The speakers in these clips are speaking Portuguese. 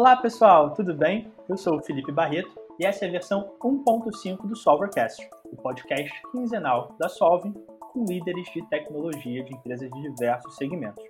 Olá pessoal, tudo bem? Eu sou o Felipe Barreto e essa é a versão 1.5 do Solvercast, o podcast quinzenal da Solve com líderes de tecnologia de empresas de diversos segmentos.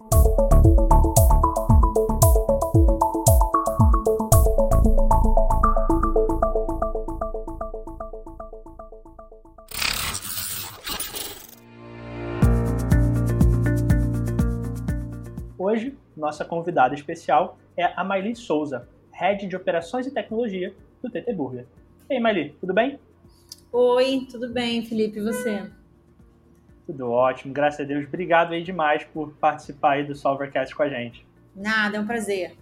Nossa convidada especial é a Maili Souza, Head de Operações e Tecnologia do TT Burger. E aí, Maili, tudo bem? Oi, tudo bem, Felipe, e você? Tudo ótimo, graças a Deus. Obrigado aí demais por participar aí do Solvercast com a gente. Nada, é um prazer.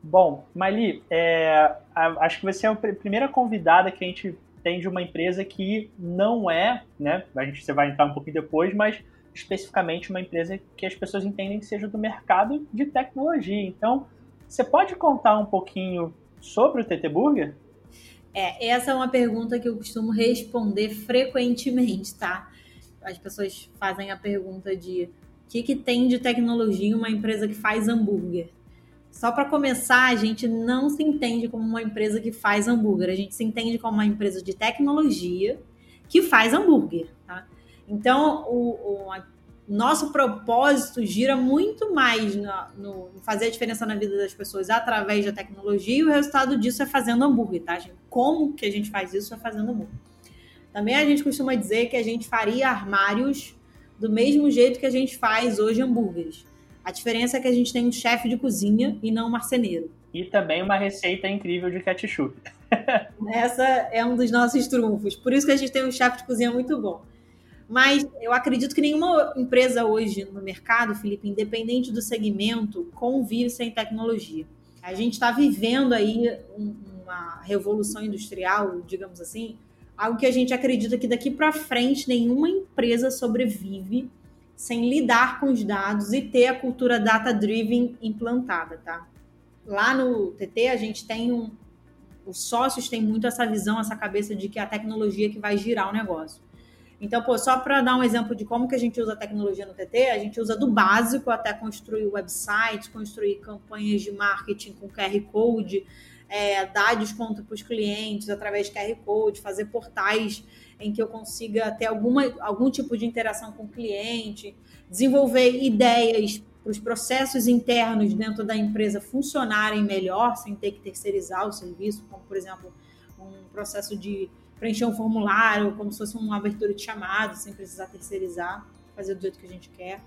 Bom, Maili, é, acho que você é a primeira convidada que a gente tem de uma empresa que não é, né? A gente você vai entrar um pouquinho depois, mas especificamente uma empresa que as pessoas entendem que seja do mercado de tecnologia. Então, você pode contar um pouquinho sobre o TT Burger? É, essa é uma pergunta que eu costumo responder frequentemente, tá? As pessoas fazem a pergunta de o que, que tem de tecnologia uma empresa que faz hambúrguer? Só para começar, a gente não se entende como uma empresa que faz hambúrguer, a gente se entende como uma empresa de tecnologia que faz hambúrguer, tá? Então, o, o nosso propósito gira muito mais no, no, fazer a diferença na vida das pessoas através da tecnologia e o resultado disso é fazendo hambúrguer, tá, gente? Como que a gente faz isso é fazendo hambúrguer. Também a gente costuma dizer que a gente faria armários do mesmo jeito que a gente faz hoje hambúrgueres. A diferença é que a gente tem um chefe de cozinha e não um marceneiro. E também uma receita incrível de ketchup. Essa é um dos nossos trunfos. Por isso que a gente tem um chefe de cozinha muito bom. Mas eu acredito que nenhuma empresa hoje no mercado, Felipe, independente do segmento, convive sem tecnologia. A gente está vivendo aí uma revolução industrial, digamos assim, algo que a gente acredita que daqui para frente nenhuma empresa sobrevive sem lidar com os dados e ter a cultura data-driven implantada, tá? Lá no TT a gente tem um, os sócios têm muito essa visão, essa cabeça de que é a tecnologia que vai girar o negócio. Então, pô, só para dar um exemplo de como que a gente usa a tecnologia no TT, a gente usa do básico até construir websites, construir campanhas de marketing com QR Code, é, dar desconto para os clientes através de QR Code, fazer portais em que eu consiga ter alguma, algum tipo de interação com o cliente, desenvolver ideias para os processos internos dentro da empresa funcionarem melhor, sem ter que terceirizar o serviço, como, por exemplo, um processo de preencher um formulário, como se fosse uma abertura de chamado, sem precisar terceirizar, fazer do jeito que a gente quer.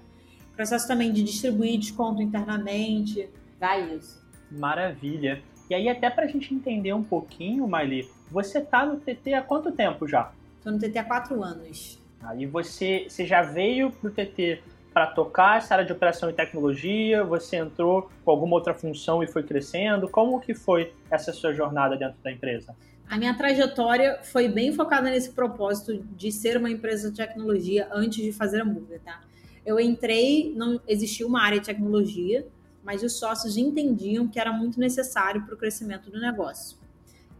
Processo também de distribuir desconto internamente, vai isso. Maravilha. E aí, até para a gente entender um pouquinho, Miley, você está no TT há quanto tempo já? Estou no TT há quatro anos. Aí você, você já veio para o TT para tocar essa área de operação e tecnologia? Você entrou com alguma outra função e foi crescendo? Como que foi essa sua jornada dentro da empresa? A minha trajetória foi bem focada nesse propósito de ser uma empresa de tecnologia antes de fazer hambúrguer, tá? Eu entrei, não existia uma área de tecnologia, mas os sócios entendiam que era muito necessário para o crescimento do negócio.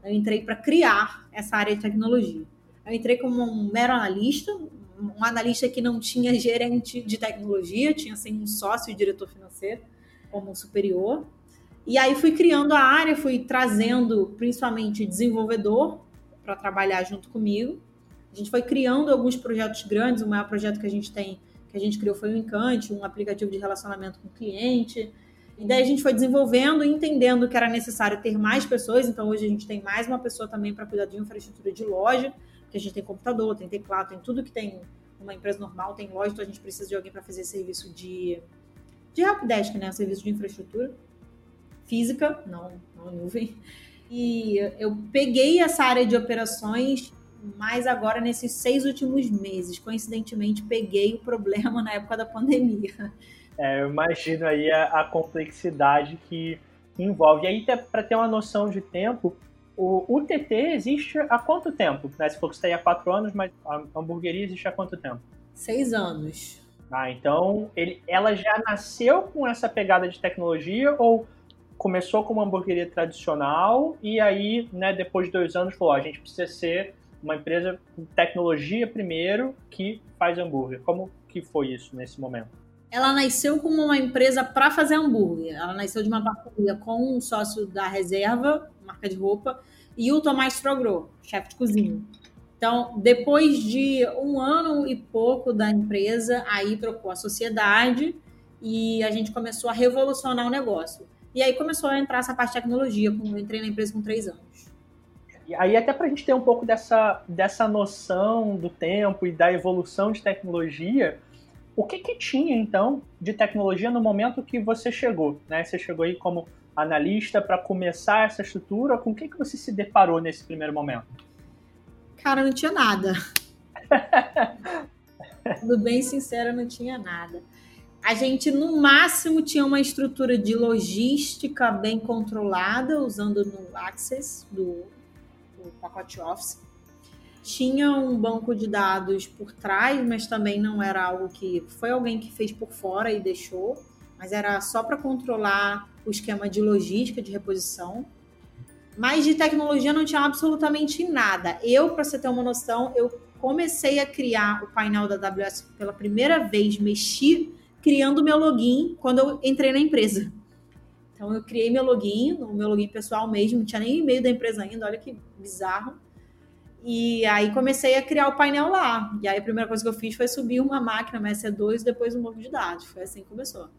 Eu entrei para criar essa área de tecnologia. Eu entrei como um mero analista, um analista que não tinha gerente de tecnologia, tinha assim um sócio e diretor financeiro como superior. E aí fui criando a área, fui trazendo principalmente desenvolvedor para trabalhar junto comigo. A gente foi criando alguns projetos grandes. O maior projeto que a gente tem, que a gente criou foi o Encante, um aplicativo de relacionamento com o cliente. E daí a gente foi desenvolvendo e entendendo que era necessário ter mais pessoas. Então hoje a gente tem mais uma pessoa também para cuidar de infraestrutura de loja, porque a gente tem computador, tem teclado, tem tudo que tem uma empresa normal, tem loja, então a gente precisa de alguém para fazer serviço de, de helpdesk, né? Serviço de infraestrutura física, não, não nuvem. E eu peguei essa área de operações, mas agora nesses seis últimos meses, coincidentemente, peguei o problema na época da pandemia. É, eu imagino aí a, a complexidade que envolve. E aí, para ter uma noção de tempo, o UTT existe há quanto tempo? Né? Você falou que está aí há quatro anos, mas a hamburgueria existe há quanto tempo? Seis anos. Ah, então ele, ela já nasceu com essa pegada de tecnologia ou começou com uma hamburgueria tradicional e aí, né, depois de dois anos, falou: a gente precisa ser uma empresa com tecnologia primeiro que faz hambúrguer. Como que foi isso nesse momento? ela nasceu como uma empresa para fazer hambúrguer. Ela nasceu de uma parceria com um sócio da Reserva, marca de roupa, e o Tomás Strogro, chefe de cozinha. Então, depois de um ano e pouco da empresa, aí trocou a sociedade e a gente começou a revolucionar o negócio. E aí começou a entrar essa parte de tecnologia. Eu entrei na empresa com três anos. E aí, até para a gente ter um pouco dessa, dessa noção do tempo e da evolução de tecnologia, o que, que tinha, então, de tecnologia no momento que você chegou? Né? Você chegou aí como analista para começar essa estrutura. Com o que, que você se deparou nesse primeiro momento? Cara, não tinha nada. Sendo bem sincera, não tinha nada. A gente, no máximo, tinha uma estrutura de logística bem controlada, usando no Access do, do pacote Office tinha um banco de dados por trás, mas também não era algo que foi alguém que fez por fora e deixou, mas era só para controlar o esquema de logística de reposição. Mas de tecnologia não tinha absolutamente nada. Eu, para você ter uma noção, eu comecei a criar o painel da AWS pela primeira vez, mexi criando meu login quando eu entrei na empresa. Então eu criei meu login, o meu login pessoal mesmo, não tinha nem e-mail da empresa ainda, olha que bizarro. E aí comecei a criar o painel lá. E aí a primeira coisa que eu fiz foi subir uma máquina, uma EC2, e depois um banco de dados. Foi assim que começou.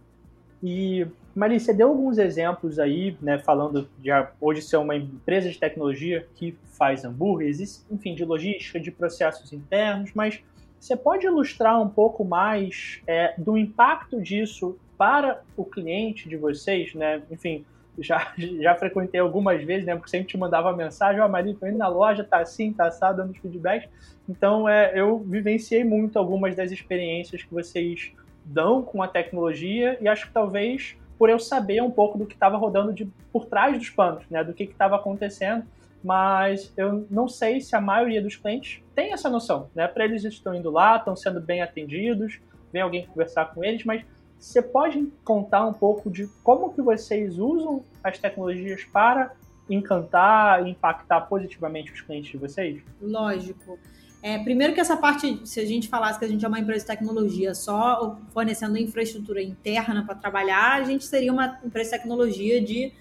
E, você deu alguns exemplos aí, né, falando de hoje ser uma empresa de tecnologia que faz hambúrgueres, enfim, de logística, de processos internos, mas você pode ilustrar um pouco mais é, do impacto disso para o cliente de vocês, né? Enfim, já, já frequentei algumas vezes, né? Porque sempre te mandava mensagem, ó, oh, Maria, tô indo na loja, tá assim, tá assado, dando feedbacks. Então, é, eu vivenciei muito algumas das experiências que vocês dão com a tecnologia e acho que talvez por eu saber um pouco do que estava rodando de, por trás dos panos, né? Do que estava acontecendo, mas eu não sei se a maioria dos clientes tem essa noção, né? Para eles estão indo lá, estão sendo bem atendidos, vem alguém conversar com eles, mas você pode contar um pouco de como que vocês usam as tecnologias para encantar e impactar positivamente os clientes de vocês? Lógico. É, primeiro que essa parte, se a gente falasse que a gente é uma empresa de tecnologia só fornecendo infraestrutura interna para trabalhar, a gente seria uma empresa de tecnologia de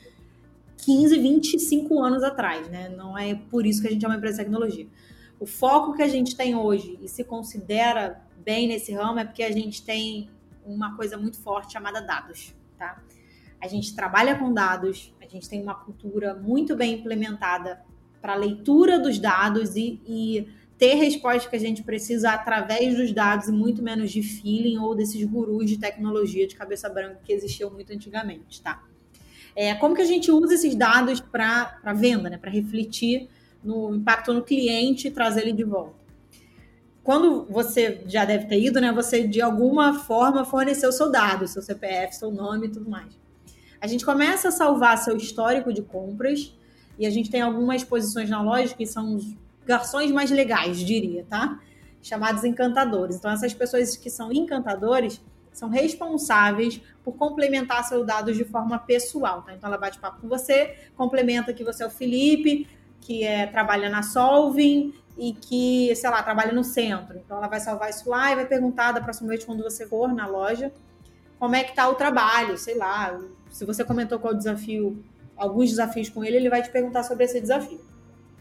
15, 25 anos atrás, né? Não é por isso que a gente é uma empresa de tecnologia. O foco que a gente tem hoje e se considera bem nesse ramo é porque a gente tem uma coisa muito forte chamada dados, tá? A gente trabalha com dados, a gente tem uma cultura muito bem implementada para leitura dos dados e, e ter resposta que a gente precisa através dos dados e muito menos de feeling ou desses gurus de tecnologia de cabeça branca que existiam muito antigamente, tá? É, como que a gente usa esses dados para venda, né? Para refletir no impacto no cliente e trazer ele de volta quando você já deve ter ido, né? Você de alguma forma forneceu seu dado, seu CPF, seu nome e tudo mais. A gente começa a salvar seu histórico de compras e a gente tem algumas posições na loja que são os garçons mais legais, diria, tá? Chamados encantadores. Então, essas pessoas que são encantadores são responsáveis por complementar seus dados de forma pessoal, tá? Então, ela bate papo com você, complementa que você é o Felipe, que é, trabalha na Solving e que, sei lá, trabalha no centro. Então ela vai salvar isso lá e vai perguntar da próxima vez quando você for na loja como é que tá o trabalho, sei lá. Se você comentou qual desafio, alguns desafios com ele, ele vai te perguntar sobre esse desafio.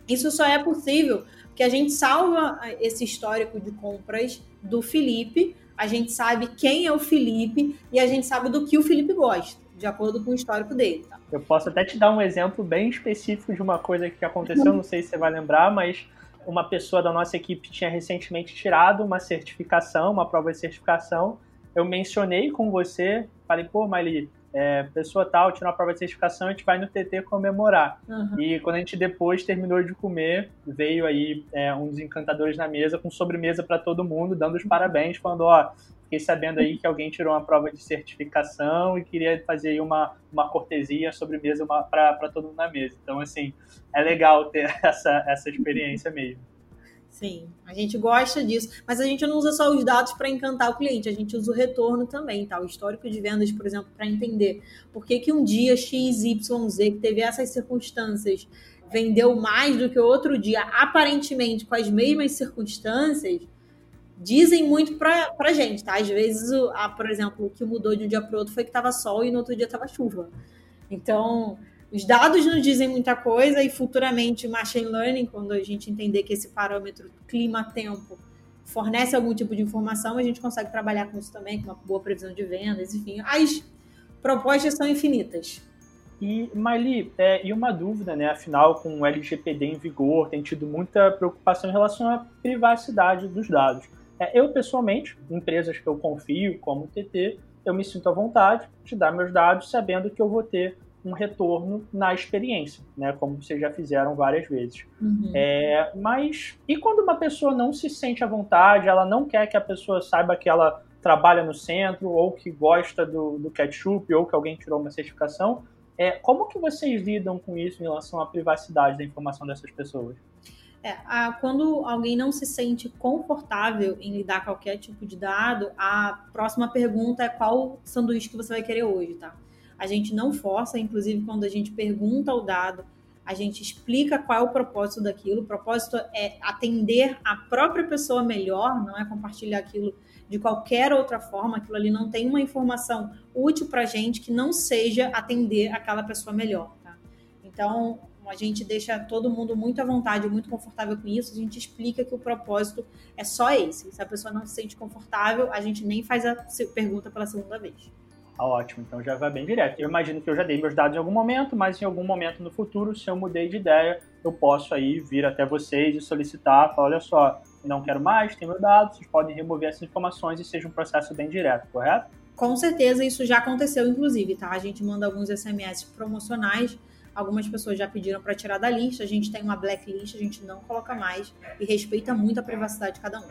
Isso só é possível porque a gente salva esse histórico de compras do Felipe, a gente sabe quem é o Felipe e a gente sabe do que o Felipe gosta, de acordo com o histórico dele. Tá? Eu posso até te dar um exemplo bem específico de uma coisa que aconteceu, não sei se você vai lembrar, mas uma pessoa da nossa equipe tinha recentemente tirado uma certificação, uma prova de certificação. Eu mencionei com você, falei, pô, Miley, é, pessoa tal tirou a prova de certificação, a gente vai no TT comemorar. Uhum. E quando a gente depois terminou de comer, veio aí é, um dos encantadores na mesa com sobremesa para todo mundo, dando os parabéns, falando, ó, fiquei sabendo aí que alguém tirou uma prova de certificação e queria fazer aí uma, uma cortesia sobremesa para todo mundo na mesa. Então, assim, é legal ter essa, essa experiência mesmo. Sim, a gente gosta disso, mas a gente não usa só os dados para encantar o cliente, a gente usa o retorno também, tá? O histórico de vendas, por exemplo, para entender por que, que um dia XYZ, que teve essas circunstâncias, vendeu mais do que outro dia, aparentemente com as mesmas circunstâncias, dizem muito pra, pra gente, tá? Às vezes, a, por exemplo, o que mudou de um dia para outro foi que tava sol e no outro dia tava chuva. Então, os dados nos dizem muita coisa e futuramente machine learning, quando a gente entender que esse parâmetro clima-tempo fornece algum tipo de informação, a gente consegue trabalhar com isso também, com uma boa previsão de vendas, enfim. As propostas são infinitas. E, Miley, é, e uma dúvida, né? Afinal, com o LGPD em vigor, tem tido muita preocupação em relação à privacidade dos dados. É, eu, pessoalmente, empresas que eu confio, como o TT, eu me sinto à vontade de dar meus dados sabendo que eu vou ter um retorno na experiência, né? Como vocês já fizeram várias vezes. Uhum. É, mas e quando uma pessoa não se sente à vontade, ela não quer que a pessoa saiba que ela trabalha no centro, ou que gosta do, do ketchup, ou que alguém tirou uma certificação, é, como que vocês lidam com isso em relação à privacidade da informação dessas pessoas? É, a, quando alguém não se sente confortável em lidar com qualquer tipo de dado, a próxima pergunta é qual sanduíche que você vai querer hoje, tá? A gente não força, inclusive quando a gente pergunta o dado, a gente explica qual é o propósito daquilo. O propósito é atender a própria pessoa melhor, não é compartilhar aquilo de qualquer outra forma, aquilo ali não tem uma informação útil para a gente que não seja atender aquela pessoa melhor. Tá? Então, a gente deixa todo mundo muito à vontade, muito confortável com isso. A gente explica que o propósito é só esse. Se a pessoa não se sente confortável, a gente nem faz a pergunta pela segunda vez. Ah, ótimo, então já vai bem direto. Eu imagino que eu já dei meus dados em algum momento, mas em algum momento no futuro, se eu mudei de ideia, eu posso aí vir até vocês e solicitar, falar, olha só, não quero mais, tem meus dados, vocês podem remover essas informações e seja um processo bem direto, correto? Com certeza, isso já aconteceu, inclusive, tá? A gente manda alguns SMS promocionais, algumas pessoas já pediram para tirar da lista, a gente tem uma blacklist, a gente não coloca mais e respeita muito a privacidade de cada um.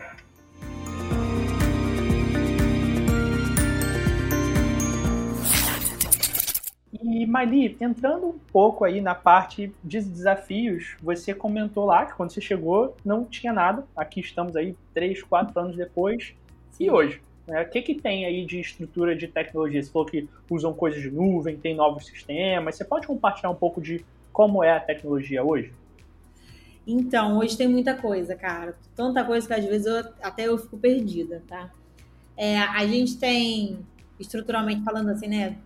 E Mali, entrando um pouco aí na parte de desafios, você comentou lá que quando você chegou não tinha nada. Aqui estamos aí três, quatro anos depois. E hoje? Né? O que, que tem aí de estrutura de tecnologia? Você falou que usam coisas de nuvem, tem novos sistemas. Você pode compartilhar um pouco de como é a tecnologia hoje? Então, hoje tem muita coisa, cara. Tanta coisa que às vezes eu, até eu fico perdida, tá? É, a gente tem, estruturalmente falando assim, né?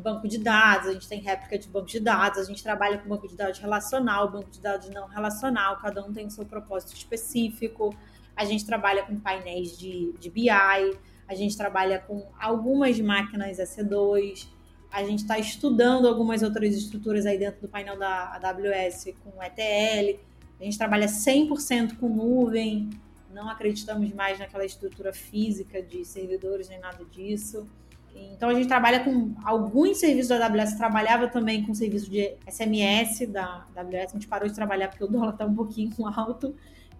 Banco de dados, a gente tem réplica de banco de dados, a gente trabalha com banco de dados relacional, banco de dados não relacional, cada um tem seu propósito específico. A gente trabalha com painéis de, de BI, a gente trabalha com algumas máquinas EC2, a gente está estudando algumas outras estruturas aí dentro do painel da AWS com ETL, a gente trabalha 100% com nuvem, não acreditamos mais naquela estrutura física de servidores nem nada disso. Então a gente trabalha com alguns serviços da AWS, trabalhava também com serviço de SMS da AWS, a gente parou de trabalhar porque o dólar está um pouquinho alto,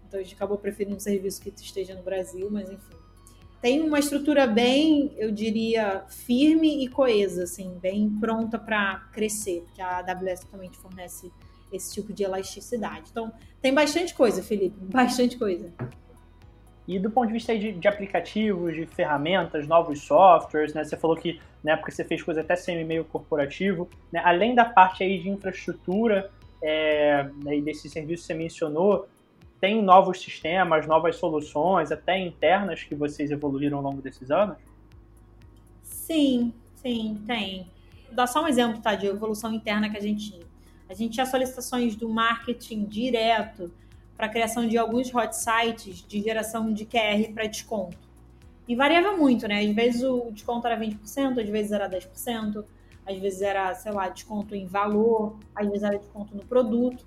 então a gente acabou preferindo um serviço que esteja no Brasil, mas enfim. Tem uma estrutura bem, eu diria, firme e coesa, assim, bem pronta para crescer, porque a AWS também fornece esse tipo de elasticidade. Então, tem bastante coisa, Felipe, bastante coisa. E do ponto de vista de, de, aplicativos, de ferramentas, novos softwares, né? Você falou que na época você fez coisa até semi-meio corporativo, né? Além da parte aí de infraestrutura é, né, desse serviço que você mencionou, tem novos sistemas, novas soluções, até internas que vocês evoluíram ao longo desses anos? Sim, sim, tem. Vou dar só um exemplo, tá, de evolução interna que a gente. A gente tinha solicitações do marketing direto para a criação de alguns hot sites de geração de QR para desconto. E variava muito, né? Às vezes o desconto era 20%, às vezes era 10%, às vezes era, sei lá, desconto em valor, às vezes era desconto no produto.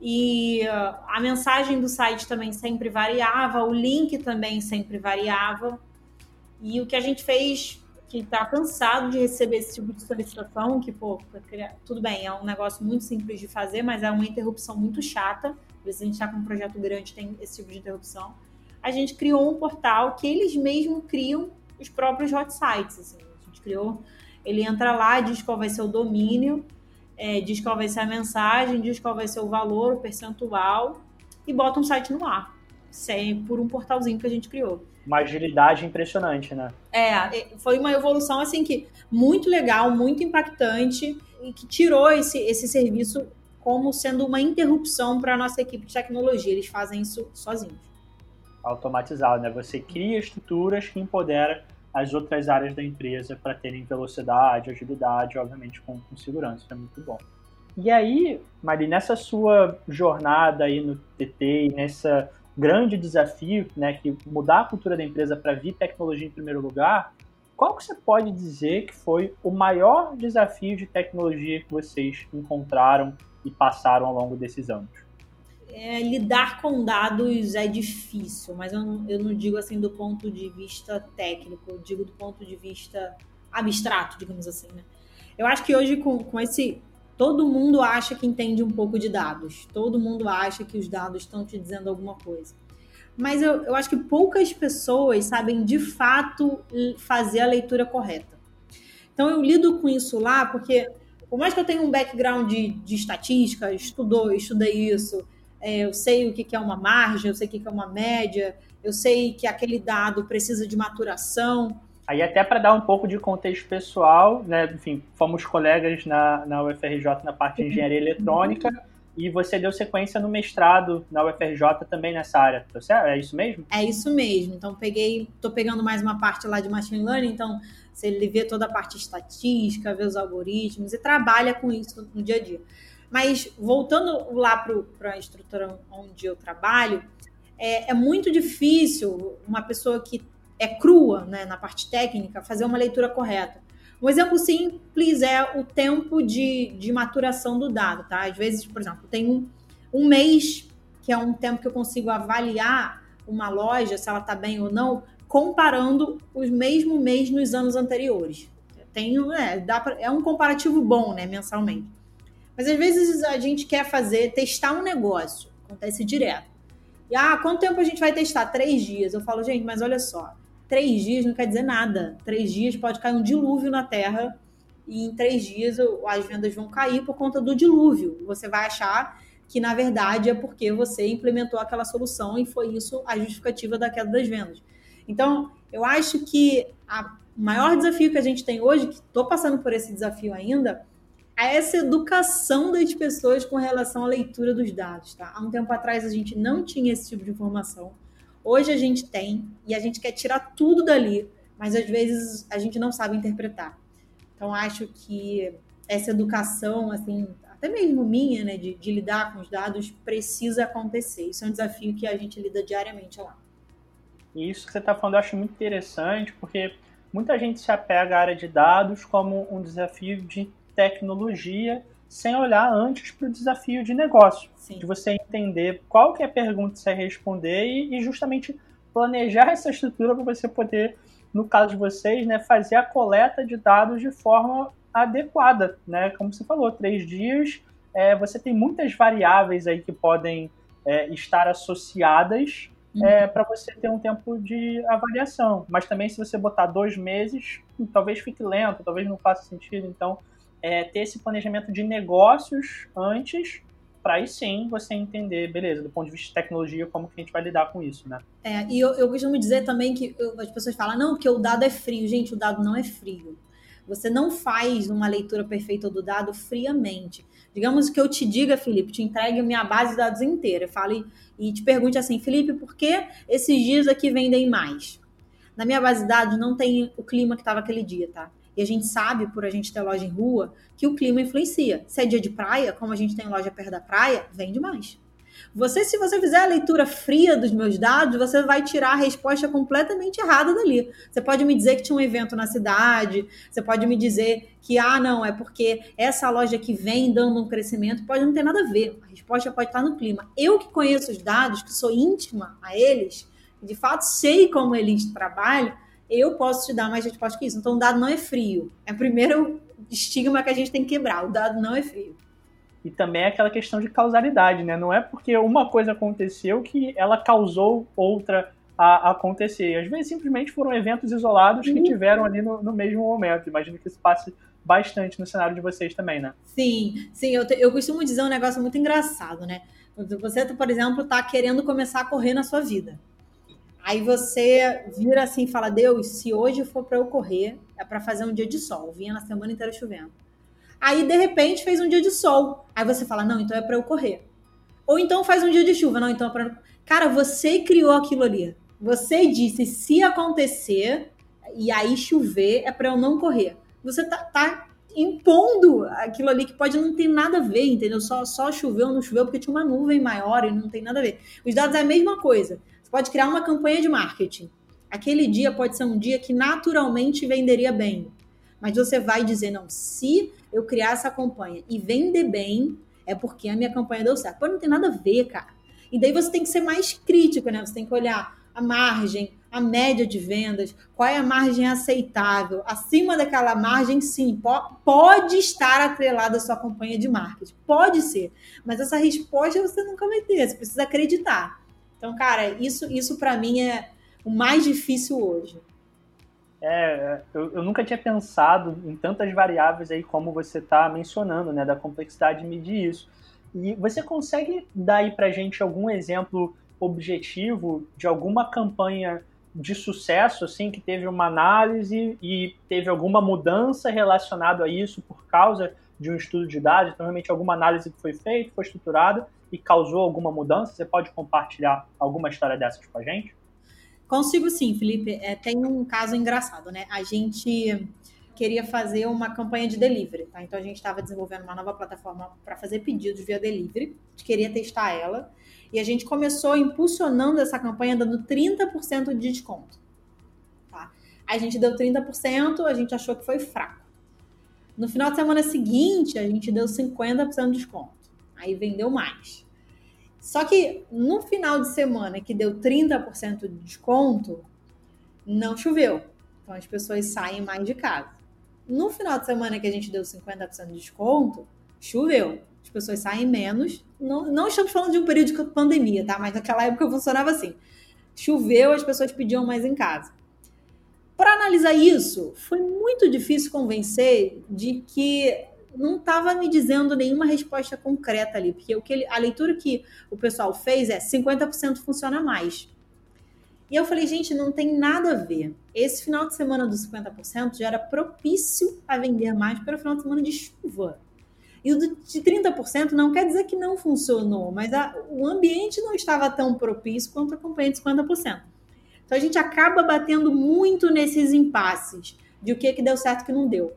E uh, a mensagem do site também sempre variava, o link também sempre variava. E o que a gente fez, que está cansado de receber esse tipo de solicitação, que, pô, tudo bem, é um negócio muito simples de fazer, mas é uma interrupção muito chata vezes a gente está com um projeto grande, tem esse tipo de interrupção. A gente criou um portal que eles mesmos criam os próprios hot sites. Assim. A gente criou, ele entra lá, diz qual vai ser o domínio, é, diz qual vai ser a mensagem, diz qual vai ser o valor, o percentual, e bota um site no ar. Sem, por um portalzinho que a gente criou. Uma agilidade impressionante, né? É, foi uma evolução assim que muito legal, muito impactante e que tirou esse, esse serviço como sendo uma interrupção para a nossa equipe de tecnologia. Eles fazem isso sozinhos. automatizado, né? Você cria estruturas que empoderam as outras áreas da empresa para terem velocidade, agilidade, obviamente com, com segurança. É muito bom. E aí, Mari, nessa sua jornada aí no TT nessa grande desafio, né, que mudar a cultura da empresa para vir tecnologia em primeiro lugar, qual que você pode dizer que foi o maior desafio de tecnologia que vocês encontraram e passaram ao longo desses anos? É, lidar com dados é difícil, mas eu não, eu não digo assim do ponto de vista técnico, eu digo do ponto de vista abstrato, digamos assim, né? Eu acho que hoje com, com esse todo mundo acha que entende um pouco de dados, todo mundo acha que os dados estão te dizendo alguma coisa. Mas eu, eu acho que poucas pessoas sabem de fato fazer a leitura correta. Então eu lido com isso lá porque, por mais que eu tenha um background de, de estatística, estudou, estudei isso, é, eu sei o que é uma margem, eu sei o que é uma média, eu sei que aquele dado precisa de maturação. Aí até para dar um pouco de contexto pessoal, né, enfim, fomos colegas na, na UFRJ na parte de engenharia eletrônica e você deu sequência no mestrado na UFRJ também nessa área, tá certo? É isso mesmo? É isso mesmo. Então peguei, tô pegando mais uma parte lá de machine learning, então você vê toda a parte estatística, vê os algoritmos e trabalha com isso no dia a dia. Mas voltando lá para a estrutura onde eu trabalho, é, é muito difícil uma pessoa que é crua né, na parte técnica, fazer uma leitura correta. Um exemplo simples é o tempo de, de maturação do dado, tá? Às vezes, por exemplo, tem um, um mês, que é um tempo que eu consigo avaliar uma loja, se ela está bem ou não, comparando os mesmo mês nos anos anteriores. Tenho, é, dá pra, é um comparativo bom, né, mensalmente. Mas às vezes a gente quer fazer, testar um negócio, acontece direto. E ah, quanto tempo a gente vai testar? Três dias. Eu falo, gente, mas olha só, três dias não quer dizer nada. Três dias pode cair um dilúvio na Terra e em três dias as vendas vão cair por conta do dilúvio. Você vai achar que na verdade é porque você implementou aquela solução e foi isso a justificativa da queda das vendas. Então, eu acho que o maior desafio que a gente tem hoje, que estou passando por esse desafio ainda, é essa educação das pessoas com relação à leitura dos dados. Tá? Há um tempo atrás a gente não tinha esse tipo de informação. Hoje a gente tem e a gente quer tirar tudo dali, mas às vezes a gente não sabe interpretar. Então acho que essa educação, assim, até mesmo minha, né, de, de lidar com os dados, precisa acontecer. Isso é um desafio que a gente lida diariamente lá. E isso que você está falando eu acho muito interessante, porque muita gente se apega à área de dados como um desafio de tecnologia sem olhar antes para o desafio de negócio, Sim. de você entender qual que é a pergunta que você responder e, e justamente planejar essa estrutura para você poder, no caso de vocês, né, fazer a coleta de dados de forma adequada, né? Como você falou, três dias, é, você tem muitas variáveis aí que podem é, estar associadas uhum. é, para você ter um tempo de avaliação. Mas também se você botar dois meses, talvez fique lento, talvez não faça sentido. Então, é, ter esse planejamento de negócios antes para aí sim você entender, beleza, do ponto de vista de tecnologia, como que a gente vai lidar com isso, né? É, e eu, eu costumo dizer também que eu, as pessoas falam, não, porque o dado é frio. Gente, o dado não é frio. Você não faz uma leitura perfeita do dado friamente. Digamos que eu te diga, Felipe, te entregue minha base de dados inteira. Fale e te pergunte assim, Felipe, por que esses dias aqui vendem mais? Na minha base de dados não tem o clima que estava aquele dia, tá? E a gente sabe, por a gente ter loja em rua, que o clima influencia. Se é dia de praia, como a gente tem loja perto da praia, vende mais. Você, se você fizer a leitura fria dos meus dados, você vai tirar a resposta completamente errada dali. Você pode me dizer que tinha um evento na cidade, você pode me dizer que, ah, não, é porque essa loja que vem dando um crescimento, pode não ter nada a ver. A resposta pode estar no clima. Eu que conheço os dados, que sou íntima a eles, de fato sei como eles trabalham, eu posso te dar mais resposta que isso. Então, o dado não é frio. É o primeiro estigma que a gente tem que quebrar. O dado não é frio. E também é aquela questão de causalidade, né? Não é porque uma coisa aconteceu que ela causou outra a acontecer. Às vezes, simplesmente foram eventos isolados que tiveram ali no, no mesmo momento. Imagino que isso passe bastante no cenário de vocês também, né? Sim, sim. Eu, te, eu costumo dizer um negócio muito engraçado, né? Você, por exemplo, está querendo começar a correr na sua vida. Aí você vira assim e fala: Deus, se hoje for para eu correr, é para fazer um dia de sol. Vinha na semana inteira chovendo. Aí, de repente, fez um dia de sol. Aí você fala: Não, então é para eu correr. Ou então faz um dia de chuva. Não, então, pra... cara, você criou aquilo ali. Você disse, se acontecer e aí chover, é para eu não correr. Você tá, tá, impondo aquilo ali que pode não ter nada a ver, entendeu? Só, só choveu ou não choveu porque tinha uma nuvem maior e não tem nada a ver. Os dados é a mesma coisa. Você pode criar uma campanha de marketing. Aquele dia pode ser um dia que naturalmente venderia bem. Mas você vai dizer, não, se eu criar essa campanha e vender bem, é porque a minha campanha deu certo. Pode não ter nada a ver, cara. E daí você tem que ser mais crítico, né? Você tem que olhar a margem, a média de vendas, qual é a margem aceitável. Acima daquela margem, sim, pode estar atrelada a sua campanha de marketing. Pode ser. Mas essa resposta você nunca vai ter, você precisa acreditar. Então, cara, isso, isso para mim é o mais difícil hoje. É, eu, eu, nunca tinha pensado em tantas variáveis aí como você está mencionando, né, da complexidade de medir isso. E você consegue dar aí para gente algum exemplo objetivo de alguma campanha de sucesso, assim, que teve uma análise e teve alguma mudança relacionada a isso por causa de um estudo de dados, então realmente alguma análise que foi feita, foi estruturada e causou alguma mudança? Você pode compartilhar alguma história dessas com a gente? Consigo sim, Felipe. É, tem um caso engraçado, né? A gente queria fazer uma campanha de delivery, tá? Então a gente estava desenvolvendo uma nova plataforma para fazer pedidos via delivery. A gente queria testar ela. E a gente começou impulsionando essa campanha dando 30% de desconto. Tá? A gente deu 30%, a gente achou que foi fraco. No final de semana seguinte, a gente deu 50% de desconto. Aí vendeu mais. Só que no final de semana que deu 30% de desconto, não choveu. Então as pessoas saem mais de casa. No final de semana que a gente deu 50% de desconto, choveu. As pessoas saem menos. Não, não estamos falando de um período de pandemia, tá? Mas naquela época funcionava assim. Choveu, as pessoas pediam mais em casa. Para analisar isso, foi muito difícil convencer de que não estava me dizendo nenhuma resposta concreta ali, porque o que ele, a leitura que o pessoal fez é 50% funciona mais. E eu falei, gente, não tem nada a ver. Esse final de semana dos 50% já era propício a vender mais para o final de semana de chuva. E o de 30% não quer dizer que não funcionou, mas a, o ambiente não estava tão propício quanto a campanha de 50%. Então a gente acaba batendo muito nesses impasses de o que, que deu certo e o que não deu.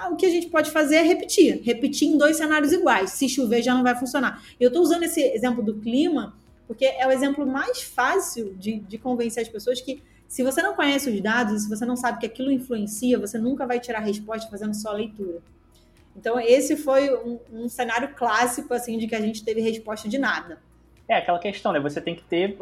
Ah, o que a gente pode fazer é repetir, repetir em dois cenários iguais. Se chover, já não vai funcionar. Eu estou usando esse exemplo do clima, porque é o exemplo mais fácil de, de convencer as pessoas que, se você não conhece os dados, se você não sabe que aquilo influencia, você nunca vai tirar a resposta fazendo só a leitura. Então, esse foi um, um, cenário clássico, assim, de que a gente teve resposta de nada. É aquela questão, né? Você tem que ter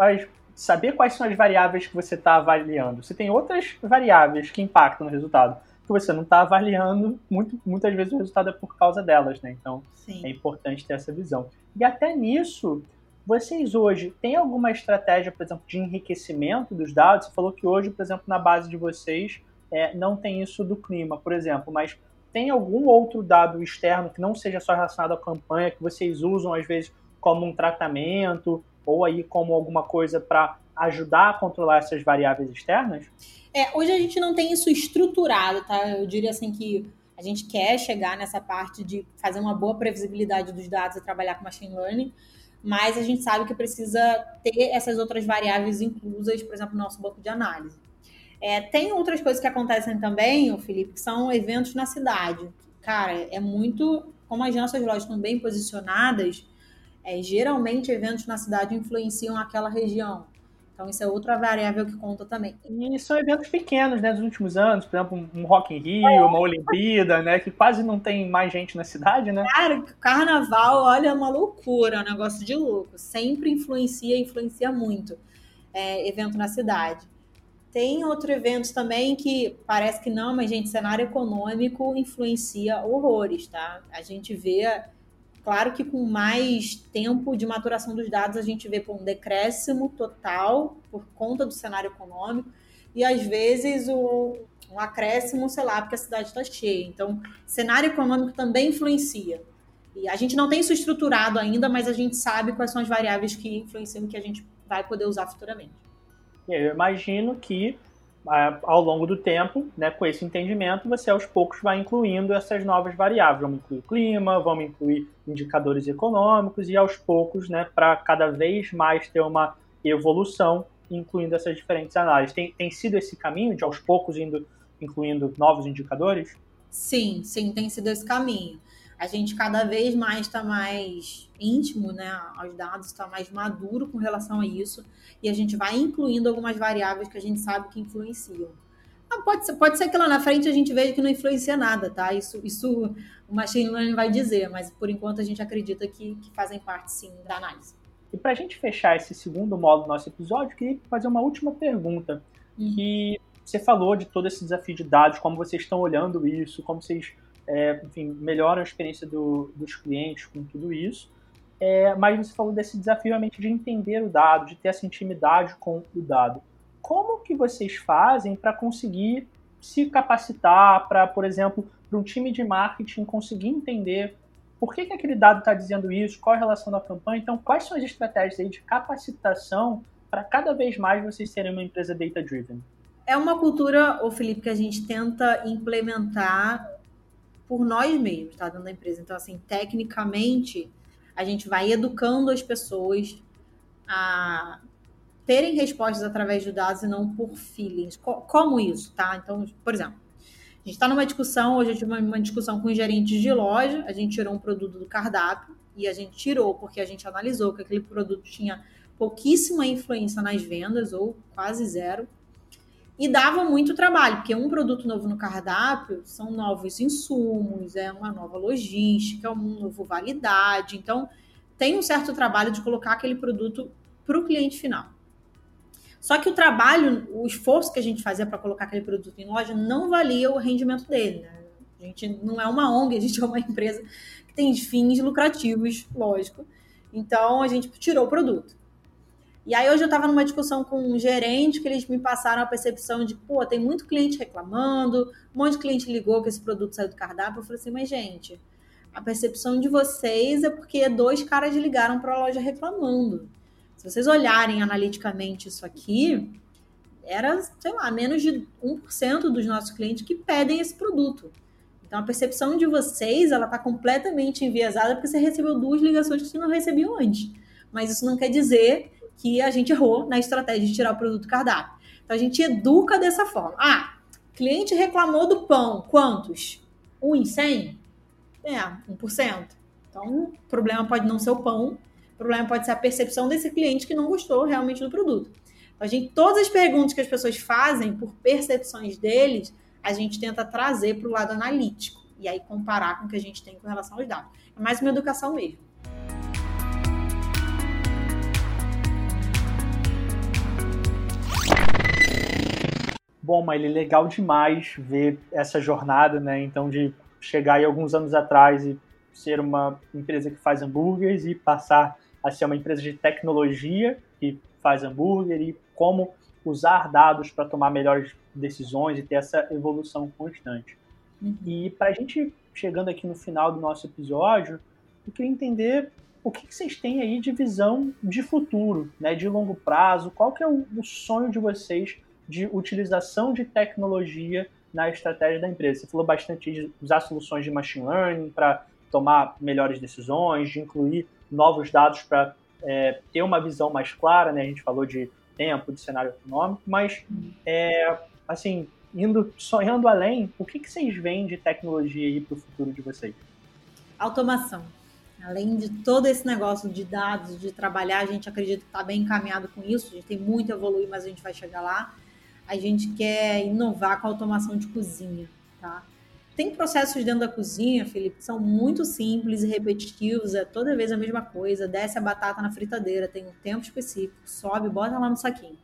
saber quais são as variáveis que você está avaliando. Você tem outras variáveis que impactam no resultado que você não está avaliando, muito, muitas vezes o resultado é por causa delas, né? Então Sim. é importante ter essa visão. E até nisso, vocês hoje têm alguma estratégia, por exemplo, de enriquecimento dos dados? Você falou que hoje, por exemplo, na base de vocês é, não tem isso do clima, por exemplo, mas tem algum outro dado externo que não seja só relacionado à campanha que vocês usam às vezes como um tratamento ou aí como alguma coisa para ajudar a controlar essas variáveis externas? É, hoje a gente não tem isso estruturado, tá? Eu diria assim que a gente quer chegar nessa parte de fazer uma boa previsibilidade dos dados e trabalhar com machine learning, mas a gente sabe que precisa ter essas outras variáveis inclusas, por exemplo, no nosso banco de análise. É, tem outras coisas que acontecem também, o Felipe, que são eventos na cidade. Cara, é muito. Como as nossas lojas estão bem posicionadas, é, geralmente eventos na cidade influenciam aquela região. Então, isso é outra variável que conta também. E são eventos pequenos, né, dos últimos anos, por exemplo, um Rock in Rio, é. uma Olimpíada, né, que quase não tem mais gente na cidade, né? Cara, carnaval, olha, é uma loucura, é um negócio de louco. Sempre influencia, influencia muito é, evento na cidade. Tem outro evento também que parece que não, mas, gente, cenário econômico influencia horrores, tá? A gente vê Claro que com mais tempo de maturação dos dados, a gente vê um decréscimo total por conta do cenário econômico e às vezes o, um acréscimo, sei lá, porque a cidade está cheia. Então, cenário econômico também influencia. E a gente não tem isso estruturado ainda, mas a gente sabe quais são as variáveis que influenciam que a gente vai poder usar futuramente. Eu imagino que ao longo do tempo, né, com esse entendimento, você aos poucos vai incluindo essas novas variáveis. Vamos incluir clima, vamos incluir indicadores econômicos e aos poucos, né, para cada vez mais ter uma evolução, incluindo essas diferentes análises. Tem, tem sido esse caminho de aos poucos indo incluindo novos indicadores? Sim, sim, tem sido esse caminho. A gente cada vez mais está mais íntimo, né, aos dados, está mais maduro com relação a isso, e a gente vai incluindo algumas variáveis que a gente sabe que influenciam. Ah, pode, ser, pode ser que lá na frente a gente veja que não influencia nada, tá? Isso, isso o machine learning vai dizer, mas por enquanto a gente acredita que, que fazem parte sim da análise. E para a gente fechar esse segundo modo do nosso episódio, eu queria fazer uma última pergunta. Uhum. Que você falou de todo esse desafio de dados, como vocês estão olhando isso, como vocês é, enfim, melhoram a experiência do, dos clientes com tudo isso. É, mas você falou desse desafio realmente de entender o dado, de ter essa intimidade com o dado. Como que vocês fazem para conseguir se capacitar para, por exemplo, para um time de marketing conseguir entender por que, que aquele dado está dizendo isso, qual é a relação da campanha? Então, quais são as estratégias aí de capacitação para cada vez mais vocês serem uma empresa data-driven? É uma cultura, o Felipe, que a gente tenta implementar por nós mesmos, tá? Dentro da empresa. Então, assim, tecnicamente, a gente vai educando as pessoas a terem respostas através de dados e não por feelings. Como isso, tá? Então, por exemplo, a gente está numa discussão, hoje eu tive uma discussão com os gerentes de loja, a gente tirou um produto do cardápio e a gente tirou porque a gente analisou que aquele produto tinha pouquíssima influência nas vendas ou quase zero e dava muito trabalho, porque um produto novo no cardápio são novos insumos, é uma nova logística, um novo validade. Então, tem um certo trabalho de colocar aquele produto para o cliente final. Só que o trabalho, o esforço que a gente fazia para colocar aquele produto em loja não valia o rendimento dele. Né? A gente não é uma ONG, a gente é uma empresa que tem fins lucrativos, lógico. Então, a gente tirou o produto. E aí hoje eu estava numa discussão com um gerente que eles me passaram a percepção de, pô, tem muito cliente reclamando, um monte de cliente ligou que esse produto saiu do cardápio. Eu falei assim, mas gente, a percepção de vocês é porque dois caras ligaram para a loja reclamando. Se vocês olharem analiticamente isso aqui, era, sei lá, menos de 1% dos nossos clientes que pedem esse produto. Então a percepção de vocês, ela está completamente enviesada porque você recebeu duas ligações que você não recebeu antes. Mas isso não quer dizer que a gente errou na estratégia de tirar o produto do cardápio. Então a gente educa dessa forma. Ah, cliente reclamou do pão. Quantos? Um em 100? É, 1%. Então, o problema pode não ser o pão, o problema pode ser a percepção desse cliente que não gostou realmente do produto. Então, a gente, todas as perguntas que as pessoas fazem por percepções deles, a gente tenta trazer para o lado analítico e aí comparar com o que a gente tem com relação aos dados. É mais uma educação mesmo. Bom, Maile, legal demais ver essa jornada, né? Então, de chegar aí alguns anos atrás e ser uma empresa que faz hambúrgueres e passar a ser uma empresa de tecnologia que faz hambúrguer e como usar dados para tomar melhores decisões e ter essa evolução constante. Uhum. E para a gente chegando aqui no final do nosso episódio, eu queria entender o que, que, vocês têm aí de visão de futuro, né, de longo prazo, qual que é o, o sonho de vocês de utilização de tecnologia na estratégia da empresa. Você falou bastante de usar soluções de machine learning para tomar melhores decisões, de incluir novos dados para é, ter uma visão mais clara, né? A gente falou de tempo, de cenário econômico, mas é, assim, indo sonhando além, o que, que vocês veem de tecnologia aí para o futuro de vocês? Automação. Além de todo esse negócio de dados, de trabalhar, a gente acredita que está bem encaminhado com isso. A gente tem muito a evoluir, mas a gente vai chegar lá a gente quer inovar com a automação de cozinha, tá? Tem processos dentro da cozinha, Felipe, que são muito simples e repetitivos, é toda vez a mesma coisa. Desce a batata na fritadeira, tem um tempo específico, sobe, bota lá no saquinho.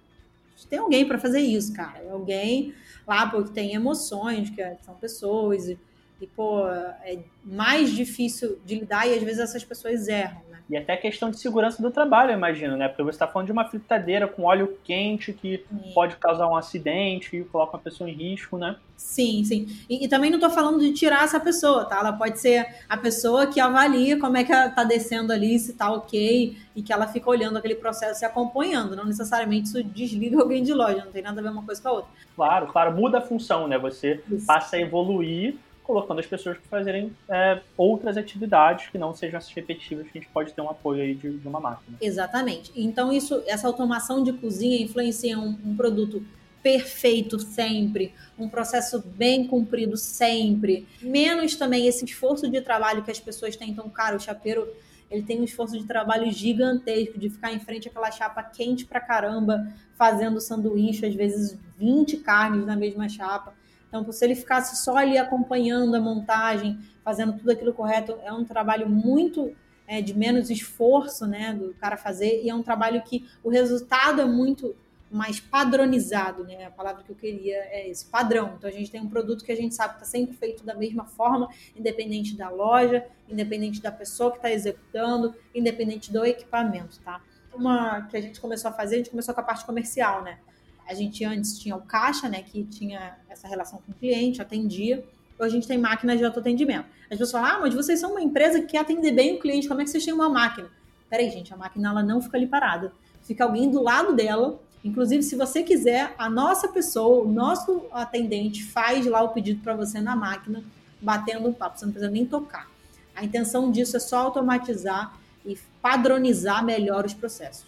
Tem alguém para fazer isso, cara. É alguém lá porque tem emoções, que são pessoas, e, e, pô, é mais difícil de lidar e às vezes essas pessoas erram? E até questão de segurança do trabalho, eu imagino, né? Porque você está falando de uma fritadeira com óleo quente que sim. pode causar um acidente e coloca uma pessoa em risco, né? Sim, sim. E, e também não estou falando de tirar essa pessoa, tá? Ela pode ser a pessoa que avalia como é que ela está descendo ali, se está ok, e que ela fica olhando aquele processo e acompanhando. Não necessariamente isso desliga alguém de loja, não tem nada a ver uma coisa com a outra. Claro, claro, muda a função, né? Você isso. passa a evoluir colocando as pessoas para fazerem é, outras atividades que não sejam essas repetitivas que a gente pode ter um apoio aí de, de uma máquina. Exatamente. Então isso, essa automação de cozinha influencia um, um produto perfeito sempre, um processo bem cumprido sempre, menos também esse esforço de trabalho que as pessoas têm. Então, cara, o chapeiro ele tem um esforço de trabalho gigantesco de ficar em frente àquela chapa quente pra caramba, fazendo sanduíche, às vezes 20 carnes na mesma chapa. Então, se ele ficasse só ali acompanhando a montagem, fazendo tudo aquilo correto, é um trabalho muito é, de menos esforço, né, do cara fazer, e é um trabalho que o resultado é muito mais padronizado, né? A palavra que eu queria é esse, padrão. Então a gente tem um produto que a gente sabe que está sempre feito da mesma forma, independente da loja, independente da pessoa que está executando, independente do equipamento, tá? Uma que a gente começou a fazer, a gente começou com a parte comercial, né? A gente antes tinha o caixa, né, que tinha essa relação com o cliente, atendia. Hoje a gente tem máquinas de autoatendimento. As pessoas falam, ah, mas vocês são uma empresa que quer atender bem o cliente, como é que vocês têm uma máquina? Peraí, gente, a máquina ela não fica ali parada. Fica alguém do lado dela. Inclusive, se você quiser, a nossa pessoa, o nosso atendente faz lá o pedido para você na máquina, batendo um papo. Você não precisa nem tocar. A intenção disso é só automatizar e padronizar melhor os processos.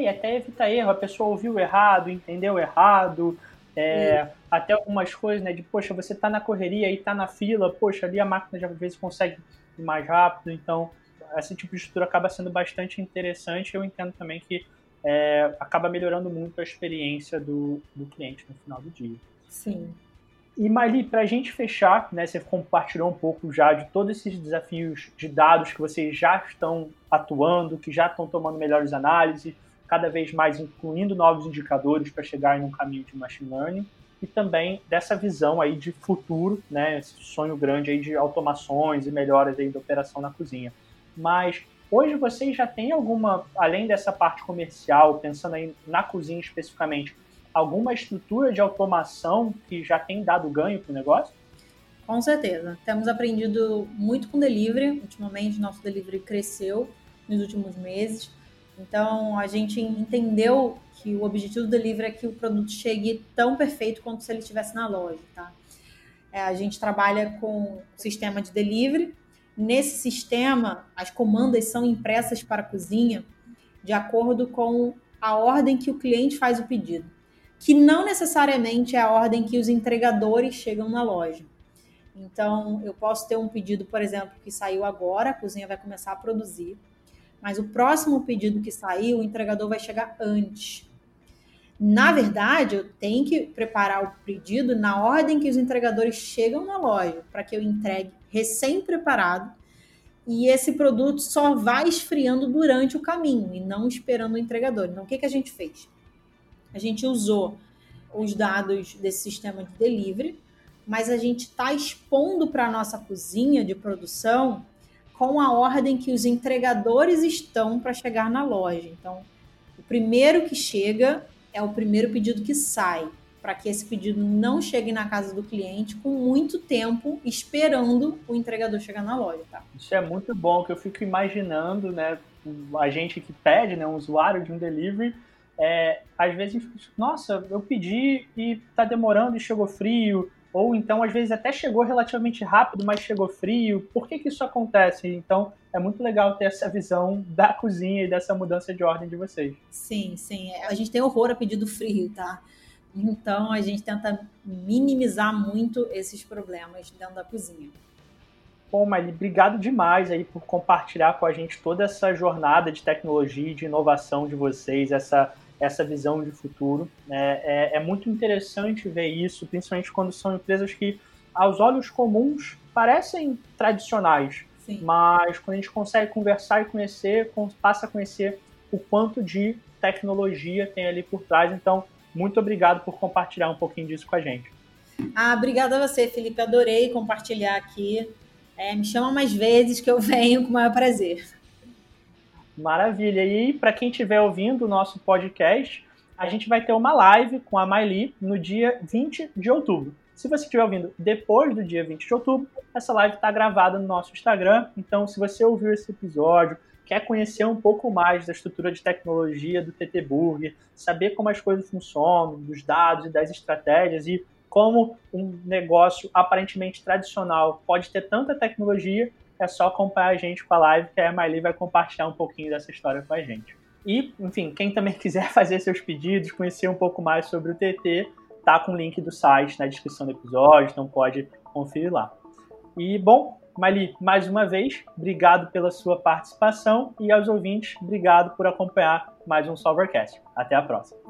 E até evita erro, a pessoa ouviu errado, entendeu errado, é, até algumas coisas, né? De, poxa, você tá na correria e tá na fila, poxa, ali a máquina já às vezes consegue ir mais rápido, então esse tipo de estrutura acaba sendo bastante interessante. Eu entendo também que é, acaba melhorando muito a experiência do, do cliente no final do dia. Sim. E Mali, para a gente fechar, né, você compartilhou um pouco já de todos esses desafios de dados que vocês já estão atuando, que já estão tomando melhores análises, cada vez mais incluindo novos indicadores para chegar em um caminho de machine learning e também dessa visão aí de futuro, né, esse sonho grande aí de automações e melhoras aí da operação na cozinha. Mas hoje vocês já têm alguma, além dessa parte comercial, pensando aí na cozinha especificamente, alguma estrutura de automação que já tem dado ganho para o negócio? Com certeza. Temos aprendido muito com delivery. Ultimamente, nosso delivery cresceu nos últimos meses. Então, a gente entendeu que o objetivo do delivery é que o produto chegue tão perfeito quanto se ele estivesse na loja, tá? É, a gente trabalha com sistema de delivery. Nesse sistema, as comandas são impressas para a cozinha de acordo com a ordem que o cliente faz o pedido, que não necessariamente é a ordem que os entregadores chegam na loja. Então, eu posso ter um pedido, por exemplo, que saiu agora, a cozinha vai começar a produzir mas o próximo pedido que sair, o entregador vai chegar antes. Na verdade, eu tenho que preparar o pedido na ordem que os entregadores chegam na loja, para que eu entregue recém-preparado e esse produto só vai esfriando durante o caminho e não esperando o entregador. Então, o que, que a gente fez? A gente usou os dados desse sistema de delivery, mas a gente está expondo para a nossa cozinha de produção com a ordem que os entregadores estão para chegar na loja. Então, o primeiro que chega é o primeiro pedido que sai, para que esse pedido não chegue na casa do cliente com muito tempo esperando o entregador chegar na loja, tá? Isso é muito bom, que eu fico imaginando, né, a gente que pede, né, um usuário de um delivery, é, às vezes, nossa, eu pedi e tá demorando e chegou frio, ou então às vezes até chegou relativamente rápido, mas chegou frio. Por que, que isso acontece? Então é muito legal ter essa visão da cozinha e dessa mudança de ordem de vocês. Sim, sim. A gente tem horror a pedido frio, tá? Então a gente tenta minimizar muito esses problemas dentro da cozinha. Bom, Maile, obrigado demais aí por compartilhar com a gente toda essa jornada de tecnologia e de inovação de vocês, essa essa visão de futuro. É, é, é, muito interessante ver isso, principalmente quando são empresas que, aos olhos comuns, parecem tradicionais, Sim. mas quando a gente consegue conversar e conhecer, passa a conhecer o quanto de tecnologia tem ali por trás. Então, muito obrigado por compartilhar um pouquinho disso com a gente. Ah, obrigada a você, Felipe. Adorei compartilhar aqui. É, me chama mais vezes que eu venho com o maior prazer. Maravilha. E para quem estiver ouvindo o nosso podcast, a gente vai ter uma live com a Maili no dia 20 de outubro. Se você estiver ouvindo depois do dia 20 de outubro, essa live está gravada no nosso Instagram. Então, se você ouviu esse episódio, quer conhecer um pouco mais da estrutura de tecnologia do TT Burger, saber como as coisas funcionam, dos dados e das estratégias e como um negócio aparentemente tradicional pode ter tanta tecnologia, é só acompanhar a gente com a live que a Miley vai compartilhar um pouquinho dessa história com a gente. E, enfim, quem também quiser fazer seus pedidos, conhecer um pouco mais sobre o TT, tá com o link do site na descrição do episódio, então pode conferir lá. E, bom, Mali, mais uma vez, obrigado pela sua participação e aos ouvintes, obrigado por acompanhar mais um Solvercast. Até a próxima.